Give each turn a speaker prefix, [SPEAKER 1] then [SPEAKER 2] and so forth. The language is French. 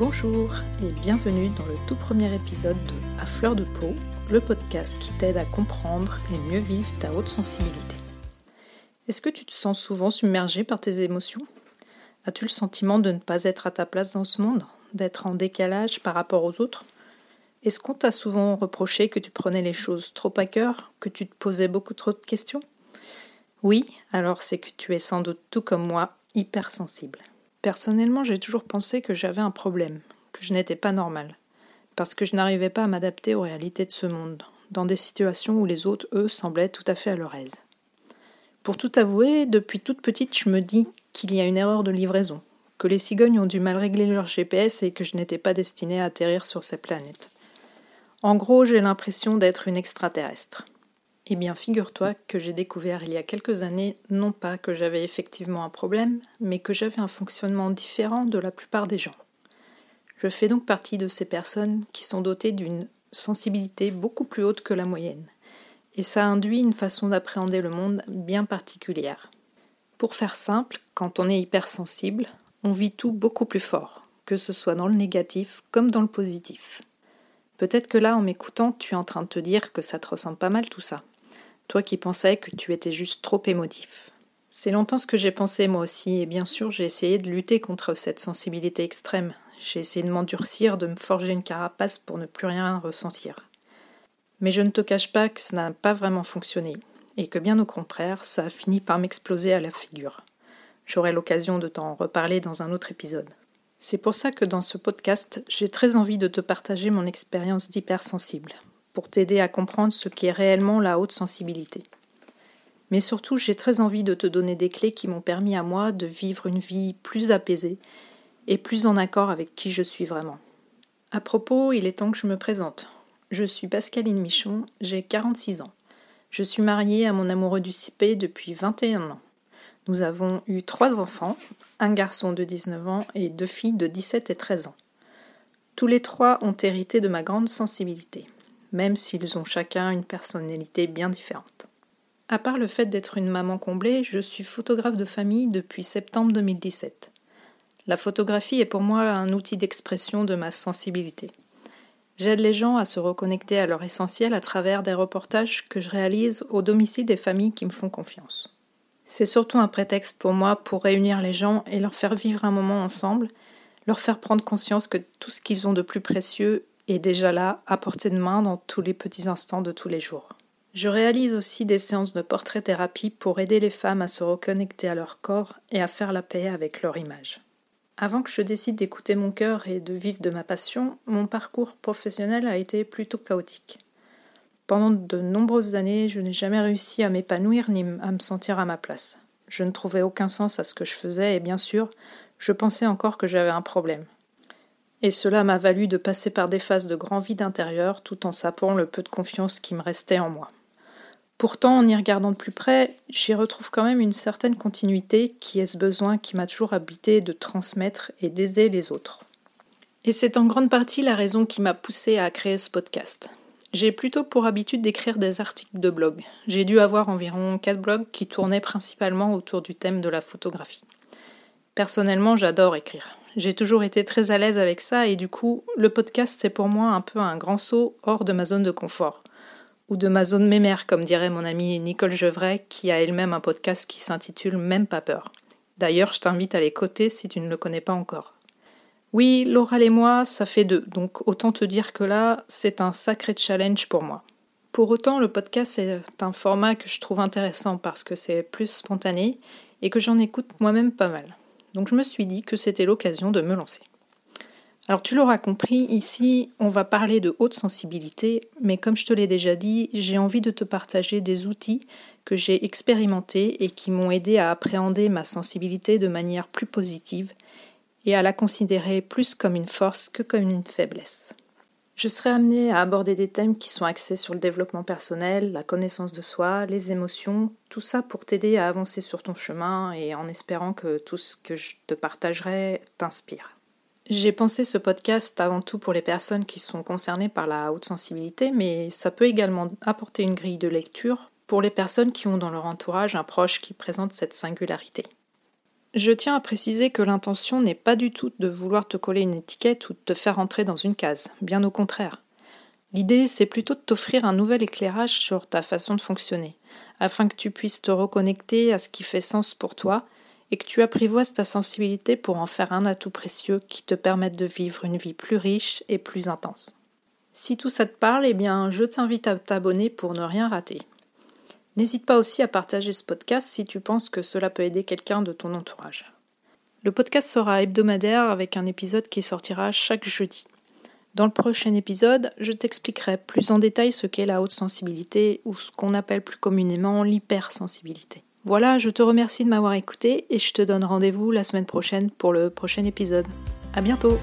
[SPEAKER 1] Bonjour et bienvenue dans le tout premier épisode de À fleur de peau, le podcast qui t'aide à comprendre et mieux vivre ta haute sensibilité. Est-ce que tu te sens souvent submergé par tes émotions? As-tu le sentiment de ne pas être à ta place dans ce monde? D'être en décalage par rapport aux autres? Est-ce qu'on t'a souvent reproché que tu prenais les choses trop à cœur Que tu te posais beaucoup trop de questions? Oui, alors c'est que tu es sans doute tout comme moi hypersensible. Personnellement, j'ai toujours pensé que j'avais un problème, que je n'étais pas normale, parce que je n'arrivais pas à m'adapter aux réalités de ce monde, dans des situations où les autres, eux, semblaient tout à fait à leur aise. Pour tout avouer, depuis toute petite, je me dis qu'il y a une erreur de livraison, que les cigognes ont du mal régler leur GPS et que je n'étais pas destinée à atterrir sur ces planètes. En gros, j'ai l'impression d'être une extraterrestre. Eh bien, figure-toi que j'ai découvert il y a quelques années non pas que j'avais effectivement un problème, mais que j'avais un fonctionnement différent de la plupart des gens. Je fais donc partie de ces personnes qui sont dotées d'une sensibilité beaucoup plus haute que la moyenne. Et ça induit une façon d'appréhender le monde bien particulière. Pour faire simple, quand on est hypersensible, on vit tout beaucoup plus fort, que ce soit dans le négatif comme dans le positif. Peut-être que là, en m'écoutant, tu es en train de te dire que ça te ressemble pas mal tout ça toi qui pensais que tu étais juste trop émotif. C'est longtemps ce que j'ai pensé moi aussi, et bien sûr j'ai essayé de lutter contre cette sensibilité extrême. J'ai essayé de m'endurcir, de me forger une carapace pour ne plus rien ressentir. Mais je ne te cache pas que ça n'a pas vraiment fonctionné, et que bien au contraire, ça a fini par m'exploser à la figure. J'aurai l'occasion de t'en reparler dans un autre épisode. C'est pour ça que dans ce podcast, j'ai très envie de te partager mon expérience d'hypersensible, pour t'aider à comprendre ce qu'est réellement la haute sensibilité. Mais surtout, j'ai très envie de te donner des clés qui m'ont permis à moi de vivre une vie plus apaisée et plus en accord avec qui je suis vraiment. À propos, il est temps que je me présente. Je suis Pascaline Michon, j'ai 46 ans. Je suis mariée à mon amoureux du CP depuis 21 ans. Nous avons eu trois enfants, un garçon de 19 ans et deux filles de 17 et 13 ans. Tous les trois ont hérité de ma grande sensibilité même s'ils ont chacun une personnalité bien différente. À part le fait d'être une maman comblée, je suis photographe de famille depuis septembre 2017. La photographie est pour moi un outil d'expression de ma sensibilité. J'aide les gens à se reconnecter à leur essentiel à travers des reportages que je réalise au domicile des familles qui me font confiance. C'est surtout un prétexte pour moi pour réunir les gens et leur faire vivre un moment ensemble, leur faire prendre conscience que tout ce qu'ils ont de plus précieux est déjà là, à portée de main dans tous les petits instants de tous les jours. Je réalise aussi des séances de portrait-thérapie pour aider les femmes à se reconnecter à leur corps et à faire la paix avec leur image. Avant que je décide d'écouter mon cœur et de vivre de ma passion, mon parcours professionnel a été plutôt chaotique. Pendant de nombreuses années, je n'ai jamais réussi à m'épanouir ni à me sentir à ma place. Je ne trouvais aucun sens à ce que je faisais et bien sûr, je pensais encore que j'avais un problème. Et cela m'a valu de passer par des phases de grand vide intérieur tout en sapant le peu de confiance qui me restait en moi. Pourtant, en y regardant de plus près, j'y retrouve quand même une certaine continuité qui est ce besoin qui m'a toujours habité de transmettre et d'aider les autres. Et c'est en grande partie la raison qui m'a poussé à créer ce podcast. J'ai plutôt pour habitude d'écrire des articles de blog. J'ai dû avoir environ 4 blogs qui tournaient principalement autour du thème de la photographie. Personnellement, j'adore écrire. J'ai toujours été très à l'aise avec ça et du coup, le podcast, c'est pour moi un peu un grand saut hors de ma zone de confort. Ou de ma zone mémère, comme dirait mon amie Nicole Gevray, qui a elle-même un podcast qui s'intitule Même pas peur. D'ailleurs, je t'invite à l'écouter si tu ne le connais pas encore. Oui, l'oral et moi, ça fait deux, donc autant te dire que là, c'est un sacré challenge pour moi. Pour autant, le podcast est un format que je trouve intéressant parce que c'est plus spontané et que j'en écoute moi-même pas mal. Donc je me suis dit que c'était l'occasion de me lancer. Alors tu l'auras compris, ici on va parler de haute sensibilité, mais comme je te l'ai déjà dit, j'ai envie de te partager des outils que j'ai expérimentés et qui m'ont aidé à appréhender ma sensibilité de manière plus positive et à la considérer plus comme une force que comme une faiblesse. Je serai amenée à aborder des thèmes qui sont axés sur le développement personnel, la connaissance de soi, les émotions, tout ça pour t'aider à avancer sur ton chemin et en espérant que tout ce que je te partagerai t'inspire. J'ai pensé ce podcast avant tout pour les personnes qui sont concernées par la haute sensibilité, mais ça peut également apporter une grille de lecture pour les personnes qui ont dans leur entourage un proche qui présente cette singularité. Je tiens à préciser que l'intention n'est pas du tout de vouloir te coller une étiquette ou de te faire entrer dans une case, bien au contraire. L'idée, c'est plutôt de t'offrir un nouvel éclairage sur ta façon de fonctionner, afin que tu puisses te reconnecter à ce qui fait sens pour toi et que tu apprivoises ta sensibilité pour en faire un atout précieux qui te permette de vivre une vie plus riche et plus intense. Si tout ça te parle, eh bien, je t'invite à t'abonner pour ne rien rater. N'hésite pas aussi à partager ce podcast si tu penses que cela peut aider quelqu'un de ton entourage. Le podcast sera hebdomadaire avec un épisode qui sortira chaque jeudi. Dans le prochain épisode, je t'expliquerai plus en détail ce qu'est la haute sensibilité ou ce qu'on appelle plus communément l'hypersensibilité. Voilà, je te remercie de m'avoir écouté et je te donne rendez-vous la semaine prochaine pour le prochain épisode. À bientôt!